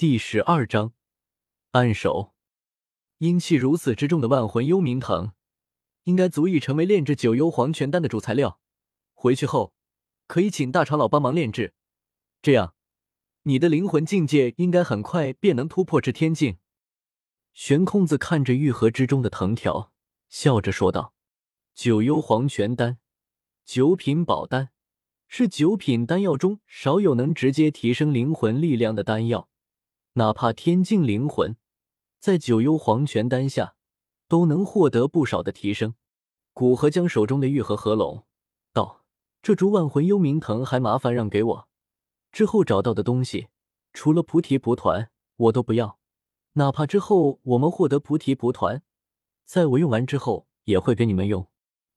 第十二章暗手。阴气如此之重的万魂幽冥藤，应该足以成为炼制九幽黄泉丹的主材料。回去后，可以请大长老帮忙炼制，这样你的灵魂境界应该很快便能突破至天境。悬空子看着玉盒之中的藤条，笑着说道：“九幽黄泉丹，九品宝丹，是九品丹药中少有能直接提升灵魂力量的丹药。哪怕天境灵魂，在九幽黄泉丹下，都能获得不少的提升。”古河将手中的玉盒合拢，道：“这株万魂幽冥藤，还麻烦让给我。之后找到的东西，除了菩提蒲团，我都不要。”哪怕之后我们获得菩提蒲团，在我用完之后也会给你们用。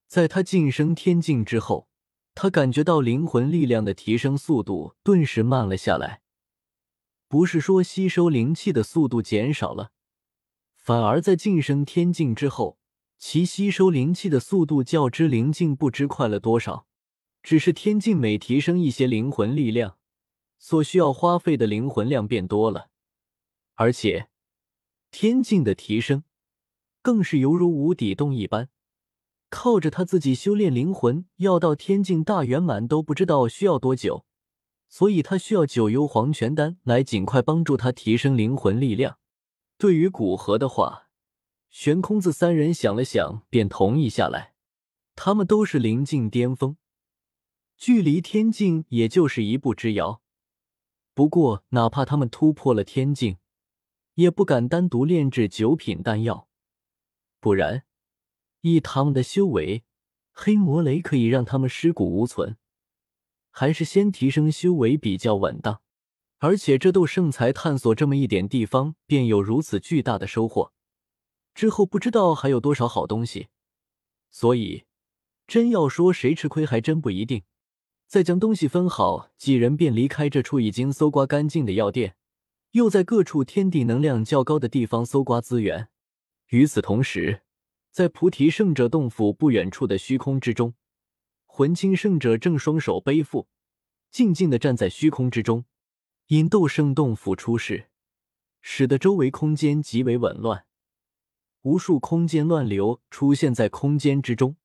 在他晋升天境之后，他感觉到灵魂力量的提升速度顿时慢了下来。不是说吸收灵气的速度减少了，反而在晋升天境之后，其吸收灵气的速度较之灵境不知快了多少。只是天境每提升一些灵魂力量，所需要花费的灵魂量变多了，而且。天境的提升，更是犹如无底洞一般，靠着他自己修炼灵魂，要到天境大圆满都不知道需要多久，所以他需要九幽黄泉丹来尽快帮助他提升灵魂力量。对于古河的话，悬空子三人想了想，便同意下来。他们都是灵境巅峰，距离天境也就是一步之遥。不过，哪怕他们突破了天境，也不敢单独炼制九品丹药，不然以他们的修为，黑魔雷可以让他们尸骨无存。还是先提升修为比较稳当。而且这斗圣才探索这么一点地方，便有如此巨大的收获，之后不知道还有多少好东西。所以，真要说谁吃亏，还真不一定。再将东西分好，几人便离开这处已经搜刮干净的药店。又在各处天地能量较高的地方搜刮资源。与此同时，在菩提圣者洞府不远处的虚空之中，魂清圣者正双手背负，静静的站在虚空之中。因斗圣洞府出世，使得周围空间极为紊乱，无数空间乱流出现在空间之中。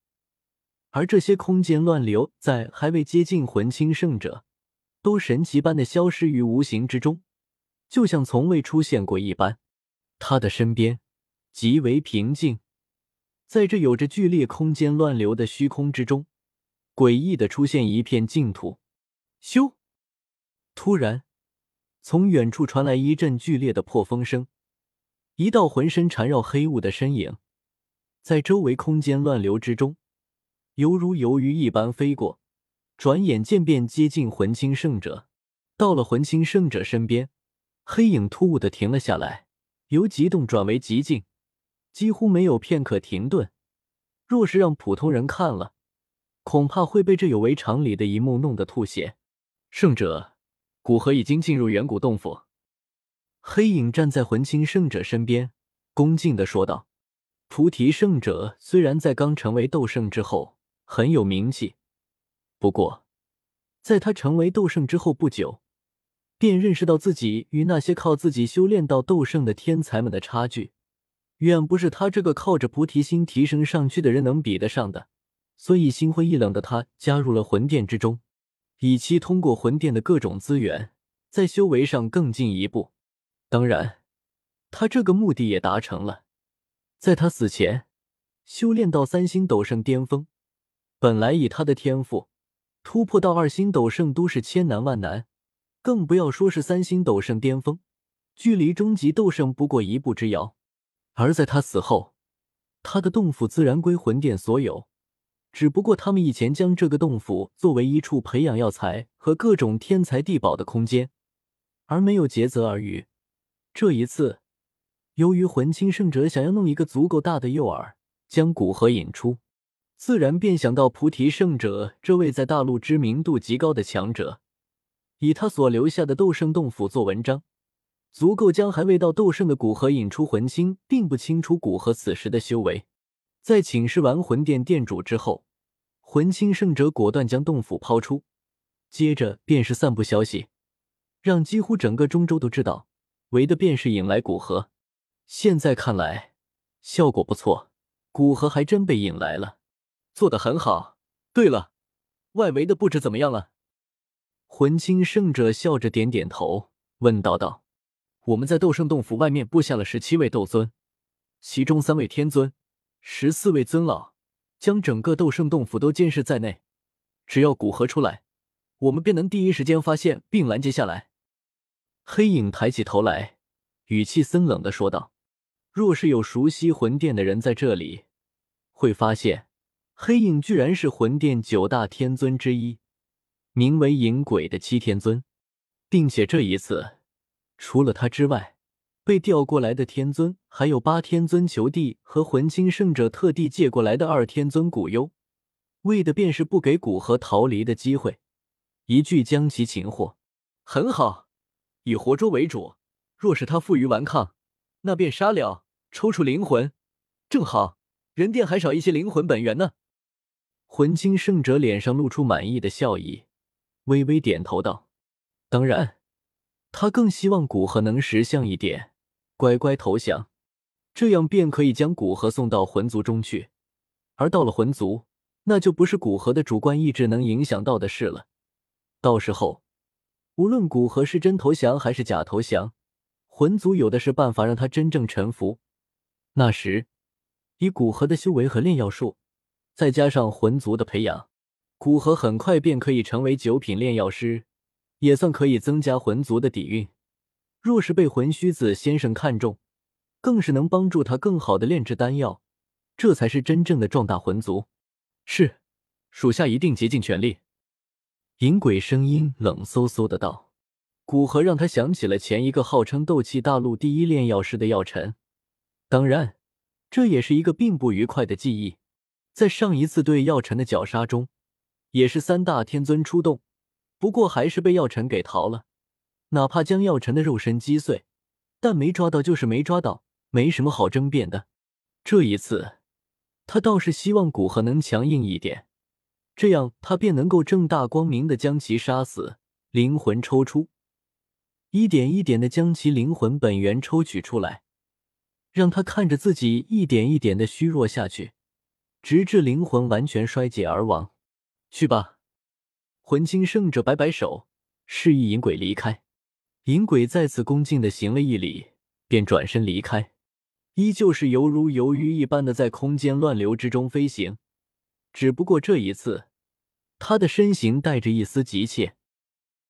而这些空间乱流在还未接近魂清圣者，都神奇般的消失于无形之中。就像从未出现过一般，他的身边极为平静。在这有着剧烈空间乱流的虚空之中，诡异的出现一片净土。咻！突然，从远处传来一阵剧烈的破风声，一道浑身缠绕黑雾的身影，在周围空间乱流之中，犹如游鱼一般飞过，转眼间便接近魂清圣者。到了魂清圣者身边。黑影突兀的停了下来，由极动转为极静，几乎没有片刻停顿。若是让普通人看了，恐怕会被这有违常理的一幕弄得吐血。圣者，古河已经进入远古洞府。黑影站在魂清圣者身边，恭敬的说道：“菩提圣者虽然在刚成为斗圣之后很有名气，不过在他成为斗圣之后不久。”便认识到自己与那些靠自己修炼到斗圣的天才们的差距，远不是他这个靠着菩提心提升上去的人能比得上的。所以心灰意冷的他加入了魂殿之中，以期通过魂殿的各种资源，在修为上更进一步。当然，他这个目的也达成了。在他死前，修炼到三星斗圣巅峰，本来以他的天赋，突破到二星斗圣都是千难万难。更不要说是三星斗圣巅峰，距离终极斗圣不过一步之遥。而在他死后，他的洞府自然归魂殿所有。只不过他们以前将这个洞府作为一处培养药材和各种天才地宝的空间，而没有竭泽而渔。这一次，由于魂清圣者想要弄一个足够大的诱饵，将古河引出，自然便想到菩提圣者这位在大陆知名度极高的强者。以他所留下的斗圣洞府做文章，足够将还未到斗圣的古河引出魂清，并不清楚古河此时的修为。在请示完魂殿殿主之后，魂清圣者果断将洞府抛出，接着便是散布消息，让几乎整个中州都知道为的便是引来古河。现在看来，效果不错，古河还真被引来了，做得很好。对了，外围的布置怎么样了？魂清圣者笑着点点头，问道道：“我们在斗圣洞府外面布下了十七位斗尊，其中三位天尊，十四位尊老，将整个斗圣洞府都监视在内。只要古河出来，我们便能第一时间发现并拦截下来。”黑影抬起头来，语气森冷的说道。若是有熟悉魂殿的人在这里，会发现黑影居然是魂殿九大天尊之一，名为影鬼的七天尊，并且这一次除了他之外，被调过来的天尊还有八天尊求帝和魂清圣者特地借过来的二天尊古幽，为的便是不给古河逃离的机会，一句将其擒获。很好，以活捉为主，若是他负隅顽抗，那便杀了。抽出灵魂，正好人殿还少一些灵魂本源呢。魂清圣者脸上露出满意的笑意，微微点头道：“当然，他更希望古河能识相一点，乖乖投降，这样便可以将古河送到魂族中去。而到了魂族，那就不是古河的主观意志能影响到的事了。到时候，无论古河是真投降还是假投降，魂族有的是办法让他真正臣服。”那时，以古河的修为和炼药术，再加上魂族的培养，古河很快便可以成为九品炼药师，也算可以增加魂族的底蕴。若是被魂虚子先生看中，更是能帮助他更好的炼制丹药，这才是真正的壮大魂族。是，属下一定竭尽全力。银鬼声音冷飕飕的道：“古河让他想起了前一个号称斗气大陆第一炼药师的药尘。”当然，这也是一个并不愉快的记忆。在上一次对药尘的绞杀中，也是三大天尊出动，不过还是被药尘给逃了。哪怕将药尘的肉身击碎，但没抓到就是没抓到，没什么好争辩的。这一次，他倒是希望古河能强硬一点，这样他便能够正大光明的将其杀死，灵魂抽出，一点一点的将其灵魂本源抽取出来。让他看着自己一点一点的虚弱下去，直至灵魂完全衰竭而亡。去吧，魂清圣者摆摆手，示意银鬼离开。银鬼再次恭敬的行了一礼，便转身离开，依旧是犹如游鱼一般的在空间乱流之中飞行。只不过这一次，他的身形带着一丝急切，